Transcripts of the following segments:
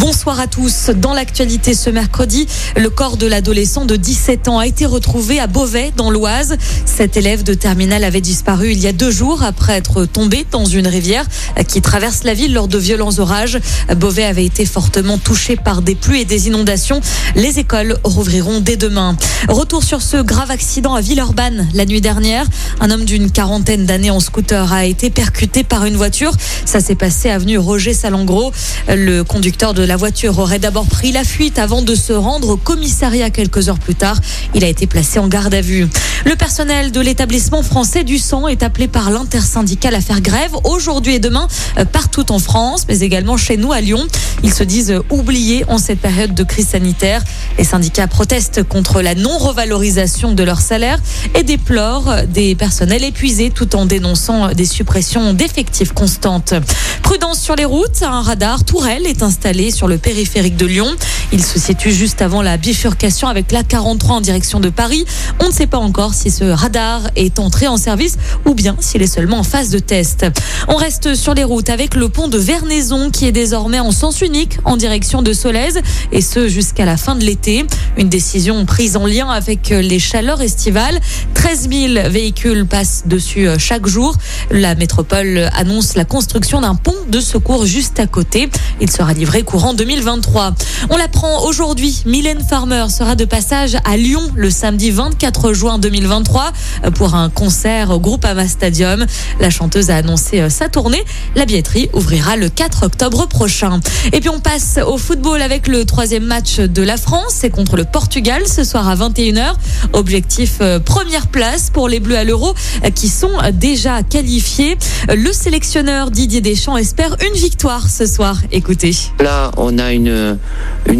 Bonsoir à tous. Dans l'actualité ce mercredi, le corps de l'adolescent de 17 ans a été retrouvé à Beauvais, dans l'Oise. Cet élève de terminale avait disparu il y a deux jours après être tombé dans une rivière qui traverse la ville lors de violents orages. Beauvais avait été fortement touché par des pluies et des inondations. Les écoles rouvriront dès demain. Retour sur ce grave accident à Villeurbanne la nuit dernière. Un homme d'une quarantaine d'années en scooter a été percuté par une voiture. Ça s'est passé avenue Roger Salengro. Le conducteur de la voiture aurait d'abord pris la fuite avant de se rendre au commissariat quelques heures plus tard. Il a été placé en garde à vue. Le personnel de l'établissement français du sang est appelé par l'intersyndicale à faire grève aujourd'hui et demain euh, partout en France, mais également chez nous à Lyon. Ils se disent oubliés en cette période de crise sanitaire. Les syndicats protestent contre la non-revalorisation de leur salaire et déplorent des personnels épuisés tout en dénonçant des suppressions d'effectifs constantes. Prudence sur les routes, un radar Tourelle est installé sur le périphérique de Lyon. Il se situe juste avant la bifurcation avec la 43 en direction de Paris. On ne sait pas encore si ce radar est entré en service ou bien s'il est seulement en phase de test. On reste sur les routes avec le pont de Vernaison qui est désormais en sens unique en direction de Solèze et ce jusqu'à la fin de l'été. Une décision prise en lien avec les chaleurs estivales. 13 000 véhicules passent dessus chaque jour. La métropole annonce la construction d'un pont de secours juste à côté. Il sera livré courant 2023. On l'apprend aujourd'hui. Mylène Farmer sera de passage à Lyon le samedi 24 juin 2023 pour un concert au Groupama Stadium. La chanteuse a annoncé sa tournée. La billetterie ouvrira le 4 octobre prochain. Et puis on passe au football avec le troisième match de la France. C'est contre le Portugal ce soir à 21h. Objectif euh, première place pour les Bleus à l'Euro euh, qui sont déjà qualifiés. Le sélectionneur Didier Deschamps espère une victoire ce soir. Écoutez. Là, on a une,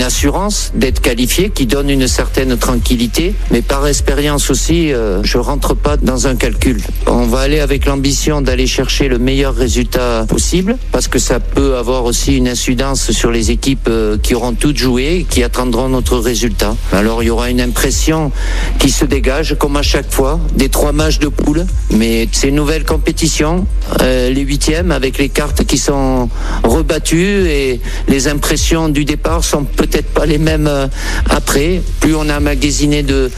assurance d'être qualifié qui donne une certaine tranquillité. Mais par expérience aussi, euh, je rentre pas dans un calcul. On va aller avec l'ambition d'aller chercher le meilleur résultat possible parce que ça peut avoir aussi une incidence sur les équipes euh, qui auront toutes joué, qui attendront notre résultat. Alors il y aura une impression qui se dégage comme à chaque fois des trois matchs de poule. Mais c'est une nouvelle compétition, euh, les huitièmes avec les cartes qui sont rebattues et les impressions du départ sont peut-être pas les mêmes euh, après. Plus on a magasiné de,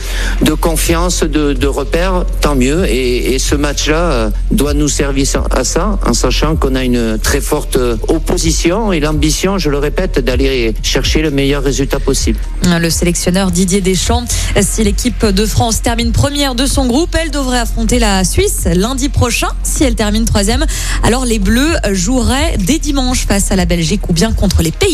confiance, de, repères, tant mieux. Et, et ce match-là euh, doit nous servir à ça, en sachant qu'on a une très forte euh, opposition et l'ambition, je le répète, d'aller chercher le meilleur résultat possible. Le sélectionneur Didier Deschamps, si l'équipe de France termine première de son groupe, elle devrait affronter la Suisse lundi prochain. Si elle termine troisième, alors les Bleus joueraient dès dimanche face à la Belgique ou bien contre les